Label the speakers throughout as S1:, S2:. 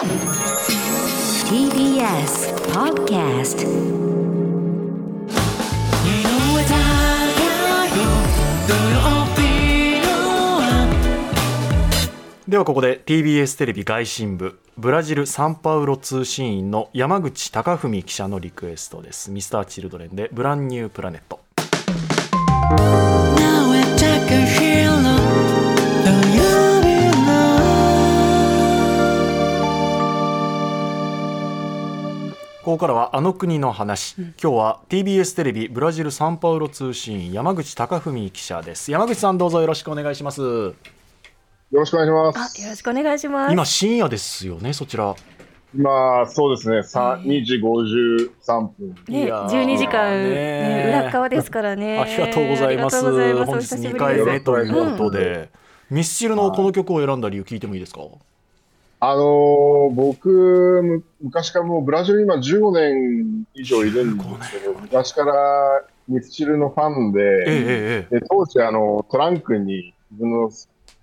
S1: TBS Podcast
S2: ではここで TBS テレビ外信部ブラジル・サンパウロ通信員の山口貴文記者のリクエストです。ミスターチルドレンでブランニュープラネット。ここからはあの国の話、今日は TBS テレビブラジル・サンパウロ通信員山口貴文記者です。山口さんどうぞよろしくお願いします。
S3: よろしくお願いしま
S4: あ、
S3: す。
S4: よろしくお願いします。
S2: 今深夜ですよねそちら。
S3: 今、そうですね、さ2時53分。
S4: ね、
S2: いやー
S4: 12時間、
S2: ね
S4: ね、裏側ですからね。
S2: ありがとうございます。
S4: ありがとうございます。
S2: 本日2
S4: お久しぶり
S2: 回目ということで、ミスチルのこの曲を選んだ理由聞いてもいいですか？
S3: あのー僕、む昔からもうブラジル今15年以上いるんですけど、昔からミスチルのファンで、
S2: ええ
S3: で当時あの、トランクに自分の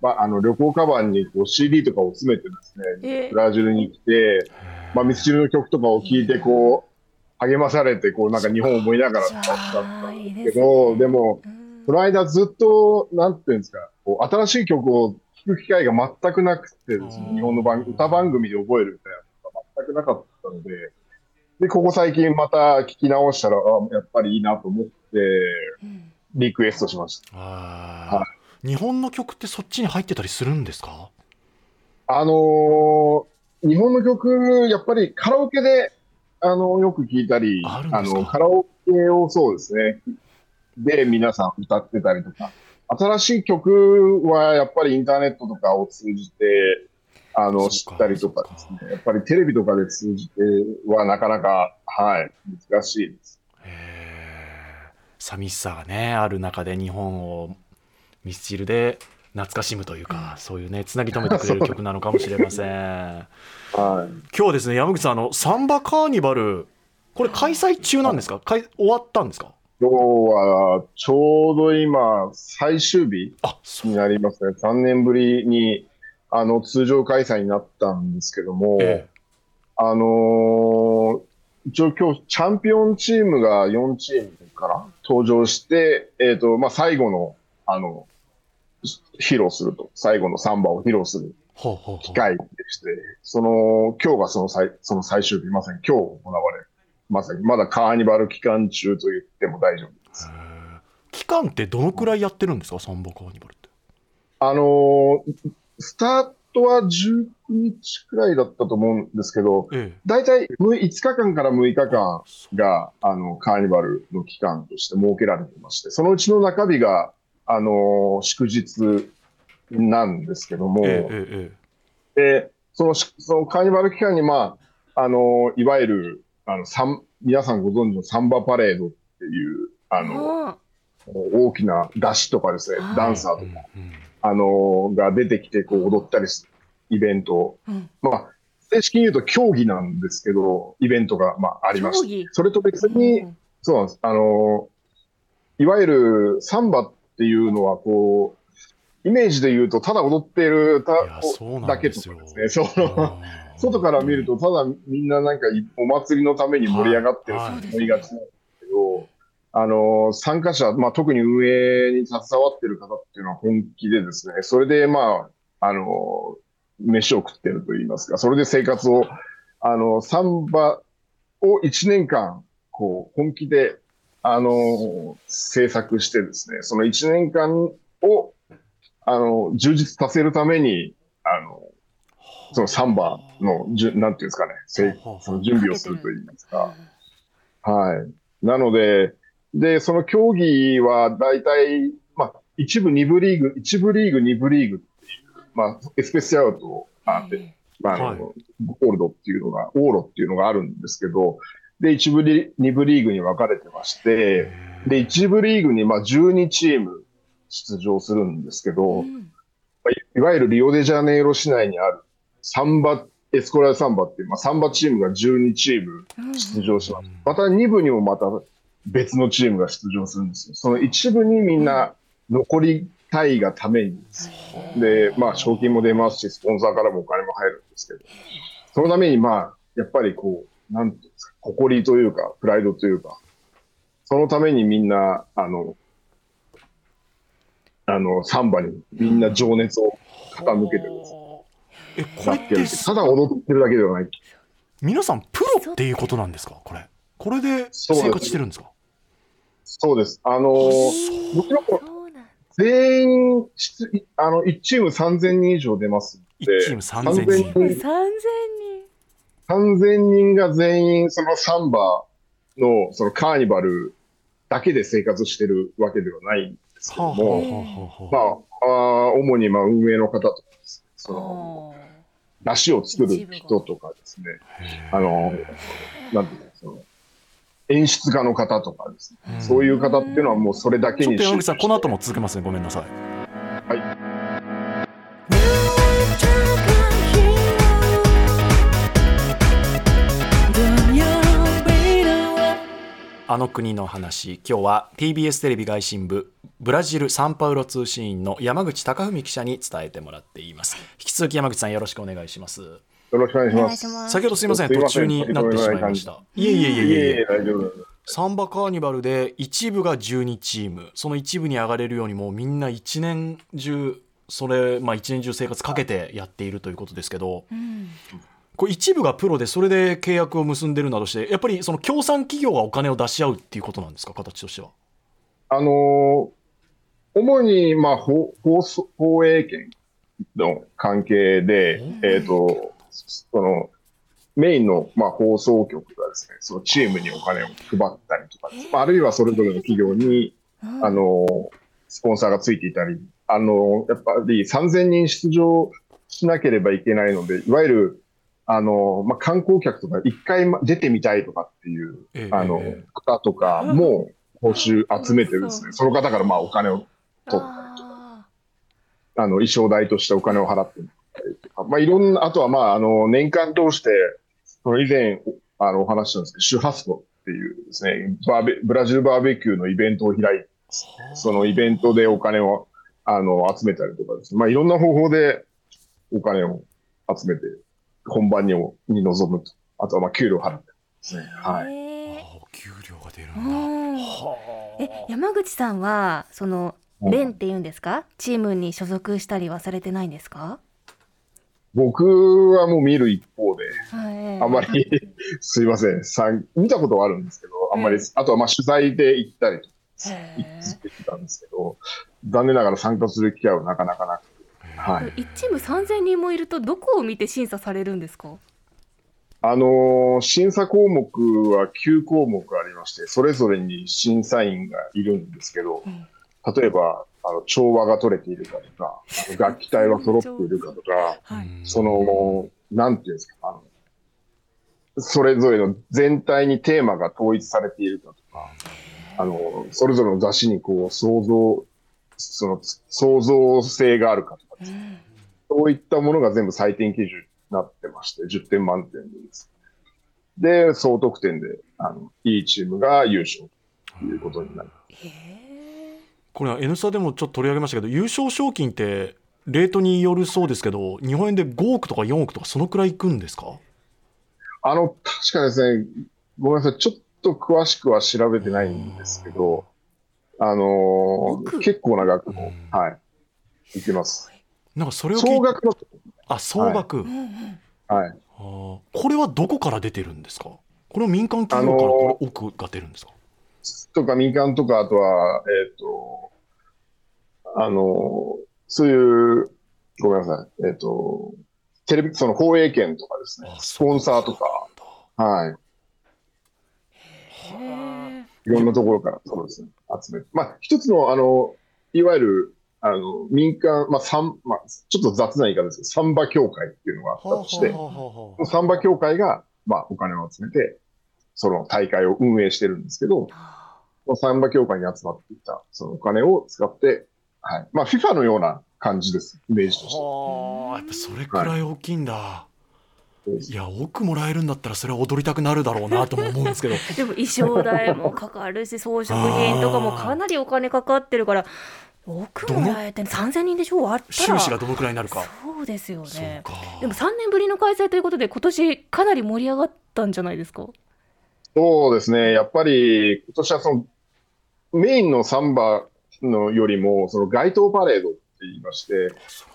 S3: まあの旅行カバンにこう CD とかを詰めてですね、
S4: ええ。
S3: ブラジルに来て、まあ、ミスチルの曲とかを聴いて、こう、励まされて、こう、なんか日本を思いながらだったん
S4: い。い
S3: ですけど、でも、
S4: うん。
S3: その間ずっと、なんていうんですか、こう新しい曲を聴く機会が全くなくてですね、
S2: うん
S3: 日本の番歌番組で覚えるみたいなのが全くなかったので、で、ここ最近また聴き直したら、あやっぱりいいなと思って、
S4: うん。
S3: リクエストしました。は
S2: 日本の曲ってそっちに入ってたりするんですか？
S3: あのー日本の曲、やっぱりカラオケで、あの、よく聞いたり、
S2: あ
S3: の、カラオケをそうですね、で皆さん歌ってたりとか、新しい曲はやっぱりインターネットとかを通じて、あの、知ったりとかですね、やっぱりテレビとかで通じてはなかなか、はい、難しいです。
S2: 寂しさがねある中で日本をミスチルで懐かしむというか、そういうねつなぎ止めてくれる曲なのかもしれません。
S3: はい。
S2: 今日ですね山口さんあのサンバカーニバルこれ開催中なんですか？かい。終わったんですか？
S3: 今日はちょうど今、最終日になりますね。3年ぶりに、あの、通常開催になったんですけども、
S2: え
S3: あのー一応今日チャンピオンチームが4チームから登場して、えっ、と、まあ、最後の、あの、披露すると、最後のサンバを披露する
S2: ほうほうほう。
S3: 機会でして、その、今日がその最、その最終日、まさに今日行われる。まさに、まだカーニバル期間中と言っても大丈夫です。
S2: 期間ってどのくらいやってるんですか？サンバカーニバルって。
S3: あのースタートは19日くらいだったと思うんですけど、
S2: え
S3: 大体5日間から6日間が、あの、カーニバルの期間として設けられてまして、そのうちの中日が、あのー祝日なんですけども、
S2: ええええ。
S3: で、そのし、そのカーニバル期間に、まあ、あのーいわゆる、あの、サン、皆さんご存知のサンバパレードっていう、あの、
S4: あ。
S3: 大きな出汁とかですね
S4: は、い。
S3: ダンサーとか、
S2: うんうん
S3: あのーが出てきて、こう、踊ったりするイベント。
S4: うん。
S3: まあ、正式に言うと競技なんですけど、イベントが、まあ、ありまし
S4: 競技？
S3: て。それと別に、
S4: うん。
S3: そうなんです。あのーいわゆるサンバっていうのは、こう、イメージで言うと、ただ踊っているただけ
S2: んですよ。
S3: とかですね。その、外から見ると、ただみんななんかいお祭りのために盛り上がってる
S2: はい。
S3: と思いがちなんですけど、あの、参加者、まあ、特に運営に携わってる方っていうのは本気でですね、それでまあ、あの、飯を食ってると言いますか、それで生活を、あの、サンバを1年間、こう、本気で、あの、制作してですね、その1年間を、あの、充実させるために、そのサンバのじゅ、なんていうんですかね、その準備をすると言いますか。はい。なので、で、その競技は大体、まあ、一部、二部リーグ、一部リーグ、二部リーグっていう、まあ、エスペシアルと、あって、まあ、
S2: はい。
S3: ゴールドっていうのが、オーロっていうのがあるんですけど、で、一部リ、二部リーグに分かれてまして、で、一部リーグに、まあ、12チーム出場するんですけど、
S4: うん。
S3: まあいいわゆるリオデジャネイロ市内にあるサンバ、エスコラルサンバっていう、まあ、サンバチームが12チーム出場します。また2部にもまた別のチームが出場するんですよ。その一部にみんな残りたいがために、で、まあ、賞金も出ますし、スポンサーからもお金も入るんですけど、そのためにまあ、やっぱりこう、なんていうんですか、誇りというか、プライドというか、そのためにみんな、あの、あの、サンバにみんな情熱を傾けてるんです。
S2: えこれって
S3: やってるただ踊ってるだけではない。
S2: 皆さんプロっていうことなんですか？これ。これで
S3: そうです。
S2: 生活してるんですか？
S3: そうです。あのー、もちろん全員出、いあの、1チーム3000人以上出ますんで。
S2: 1チーム3000人。
S3: 3000
S4: 3000人。
S3: 3000人が全員そのサンバのそのカーニバルだけで生活してるわけではないんですけ
S2: は
S3: ども、
S2: あはあはあはあ。
S3: まあ、あー主にまあ運営の方とかですね、その、
S4: あ
S3: 出汁を作る人とかですね、あの、なんていうの、その、演出家の方とかですね、
S2: うん。
S3: そういう方っていうのはもうそれだけに
S2: ちょっと山口さんこの後も続けますね。ごめんなさい。あの国の話。今日は TBS テレビ外信部ブラジルサンパウロ通信員の山口貴文記者に伝えてもらっています。引き続き山口さんよろしくお願いします。
S3: よろしくお願いします。
S2: 先ほどすいません途中になってしまいました。いえいえいえい
S3: いえい
S2: え
S3: え、大丈夫。
S2: サンバカーニバルで一部が12チーム。その一部に上がれるようにもうみんな一年中それまあ一年中生活かけてやっているということですけど。
S4: うん
S2: これ一部がプロでそれで契約を結んでるなどしてやっぱりその協賛企業がお金を出し合うっていうことなんですか？形としては。
S3: あのー主に、まあ、放放送放映権の関係で、えっ、と、その、メインの、まあ、放送局がですね、そのチームにお金を配ったりとかまあ、あるいはそれぞれの企業に、あのースポンサーがついていたり、あのーやっぱり3000人出場しなければいけないので、いわゆる、あのーまあ、観光客とか一回ま出てみたいとかっていう、
S2: ええ
S3: あの
S2: ええ、
S3: 方とかも報酬集めてですね、その方からまあお金を取ったりとか、
S4: あ
S3: あの、衣装代としてお金を払ってもらったりとか、まあいろんな、あとはまあ、あの、年間通して、その以前、あの、お話ししたんですけど、シュハスコっていうですね、バーベ、ブラジルバーベキューのイベントを開いて、そのイベントでお金を、あの、集めたりとかですね、まあいろんな方法でお金を集めて、本番にもに臨むと。あとはまあ、給料払って。ですね。
S4: ー
S3: はい。
S2: お給料が出る
S4: ー
S2: ん。だ。
S4: え山口さんはその
S3: うん。
S4: 連っていうんですか？チームに所属したりはされてないんですか？
S3: 僕はもう見る一方で、
S4: はい。
S3: あんまり、すいません、さん見たことはあるんですけど、あんまり、あとはまあ取材で行ったりとか
S4: へー。
S3: してたんですけど、残念ながら参加する機会はなかなかなくて、はい。
S4: 一チーム3000人もいるとどこを見て審査されるんですか？
S3: あのー審査項目は9項目ありまして、それぞれに審査員がいるんですけど、
S4: うん
S3: 例えば、あの、調和が取れているかとか、楽器体は揃っているかとか、
S4: はい。
S3: その、なんていうんですか、あの、それぞれの全体にテーマが統一されているかとか、あの、それぞれの雑誌にこう、想像、その、創造性があるかとかですね、そういったものが全部採点基準になってまして、10点満点です。で、総得点で、あの、いいチームが優勝ということになります。
S4: へー
S2: これは N スタでもちょっと取り上げましたけど優勝賞金ってレートによるそうですけど日本円で5億とか4億とかそのくらいいくんですか？
S3: あの、確かですね、ごめんなさい、ちょっと詳しくは調べてないんですけど、あのー
S4: 億
S3: 結構な額も、はい、いきます。
S2: なんかそれを
S3: 総額の、
S2: あ総額、
S3: はい。
S2: あーこれはどこから出てるんですか？これは民間企業からこれ億が出るんですか、
S3: とか民間とか、あとは、えっ、と、あのーそういう、ごめんなさい、えっ、と、テレビ、その放映権とかですね。
S2: あ、
S3: スポンサーとか、はい。
S4: へ
S3: いろんなところから、そうですね、集めて。まあ、一つの、あの、いわゆる、あの、民間、まあ、サン、まあ、ちょっと雑な言い方ですけど、サンバ協会っていうのがあったとして、サンバ協会が、まあ、お金を集めて、その大会を運営してるんですけど、サンバ協会に集まっていた、そのお金を使って、はい。まあ、FIFA のような感じです、イメージとして。
S2: はあやっぱそれくらい大きいんだ、
S3: そうです
S2: い、や億もらえるんだったらそれは踊りたくなるだろうなとも思うんですけど。
S4: でも衣装代もかかるし装飾品とかもかなりお金かかってるから奥村へって3000人でしょ終わったら。
S2: 収支がどのくらいになるか。
S4: そうですよね。
S2: か。
S4: でも3年ぶりの開催ということで今年かなり盛り上がったんじゃないですか？
S3: そうですね。やっぱり、今年はその、メインのサンバのよりも、その街頭パレードって言いまして、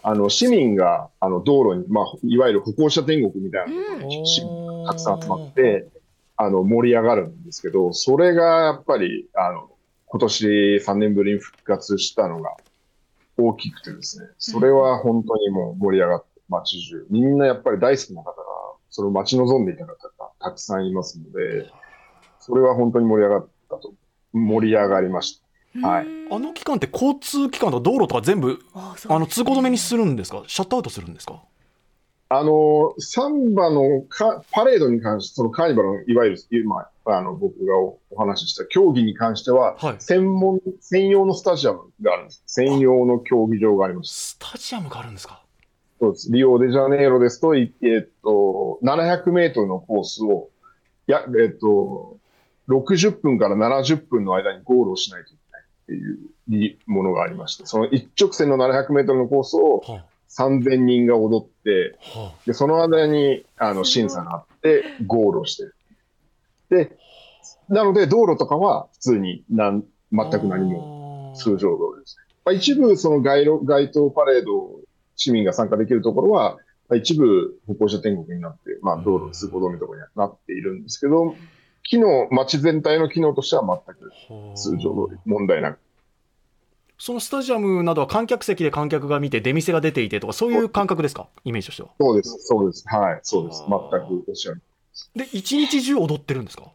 S3: あの、市民が、あの、道路に、まあ、いわゆる歩行者天国みたいなところに市民がたくさん集まって、あの、盛り上がるんですけど、それがやっぱり、あの、今年3年ぶりに復活したのが大きくてですね、それは本当にもう盛り上がって、街中、みんなやっぱり大好きな方が、それを待ち望んでいた方がたくさんいますので、それは本当に盛り上がったと、盛り上がりました。はい。
S4: うん。
S2: あの期間って交通機関とか道路とか全部
S4: あ
S2: の通行止めにするんですか？シャットアウトするんですか？
S3: あの、サンバのかパレードに関して、そのカーニバルの、いわゆる、今、あの、僕がおお話しした競技に関しては、
S2: はい。
S3: 専門、専用のスタジアムがあるんです。専用の競技場があります。
S2: スタジアムがあるんですか？
S3: そうです。リオデジャネイロですと、いえっと、700メートルのコースを、や、えっと、60分から70分の間にゴールをしないといけなていうりものがありまして、その一直線の700メートルのコースを
S2: は
S3: 3000人が踊って、で、その間に、あの、審査があって、ゴールをしてる。で、なので、道路とかは普通になん、全く何も
S2: も
S3: 通常通りですね。まあ、一部、その街路、街頭パレード、市民が参加できるところは、まあ、一部、歩行者天国になって、まあ、道路通行止めとかにはなっているんですけど、機能、街全体の機能としては全く通常通り、問題なく。
S2: そのスタジアムなどは観客席で観客が見て出店が出ていてとかそういう感覚ですか？イメージとしては
S3: そうです、そうです。はい、そうです。全くおっしゃる。
S2: で一日中踊ってるんですか？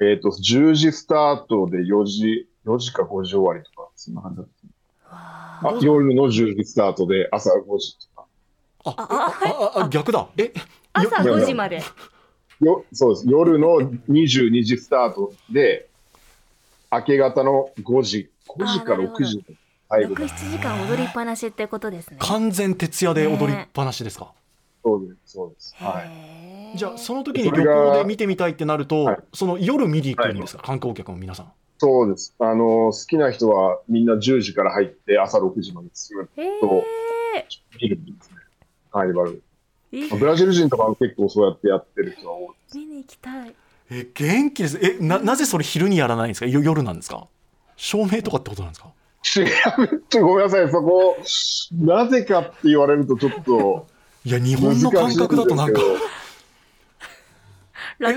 S3: えっ、と、10時スタートで4時、4時か5時終わりとか、そんな感じだった。
S4: わ
S3: あ夜の10時スタートで朝5時とか。
S2: あ
S4: ああ
S2: ああ逆だえ
S4: あ朝
S3: よ
S4: 5時まで
S3: よそうです。夜の22時スタートで、明け方の5時、5時か
S4: あーなるほど
S3: 6時の最後
S4: 67時間踊りっぱなしってことですね
S2: 完全徹夜で踊りっぱなしですか、
S3: そうです。そうです。はい。
S2: じゃあその時に旅行で見てみたいってなると、
S3: はい
S2: その夜見に行くんですか、観光客の皆さん
S3: そうです。あの、好きな人はみんな10時から入って朝6時までずっと見るんですね。カーニバル。ブラジル人とかも結構そうやってやってる人が多い。
S4: 見に行きたい。
S2: え元気です。えななぜそれ昼にやらないんですか？よ夜なんですか？照明とかってことなんですか？
S3: 違う、ちょごめんなさい、そこ、なぜかって言われるとちょっと
S2: いや日。本の感覚だとなんか。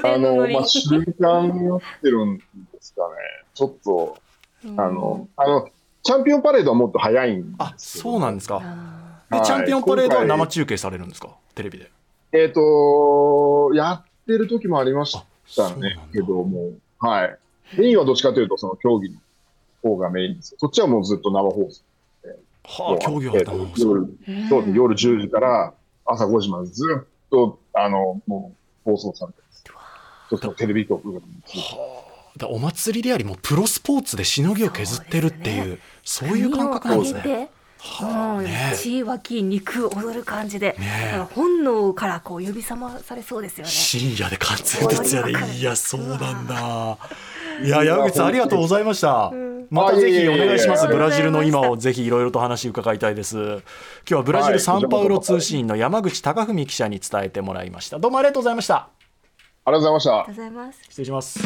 S3: あの、まあ、習慣になってるんですかね。ちょっと、
S4: うん。
S3: あの、あの、チャンピオンパレードはもっと早いん
S2: あ
S3: ですけど。
S2: そうなんですか。
S4: あ
S2: で、
S3: はい。
S2: チャンピオンパレードは生中継されるんですか？テレビで。
S3: えっ、と、やってる時もありまし
S2: あ
S3: たねけども、はい。メインはどっちかというと、その競技の方がメインです。そっちはもうずっと生放送。
S2: はあ競技は生放送
S3: 夜
S4: ー
S3: そうです夜10時から朝5時までずっと、あの、もう放送されてます。テレビ局が。
S2: はあ。お祭りでありもうプロスポーツでしのぎを削ってるっていうそういう感覚なんですね。はあね
S4: 血脇肉踊る感じで、
S2: ね
S4: 本能からこう呼び覚まされそうですよね。
S2: 深夜で完全徹夜でいやそうなんだ。いや山口さんありがとうございました。
S4: うん
S2: またぜひお願いします。ブラジルの今をぜひいろいろと話伺いたいです。今日はブラジルサンパウロ通信員の山口貴文記者に伝えてもらいました。どうもありがとうございました。
S3: ありがとうございました
S4: ありがとう。ございます。
S2: 失礼します。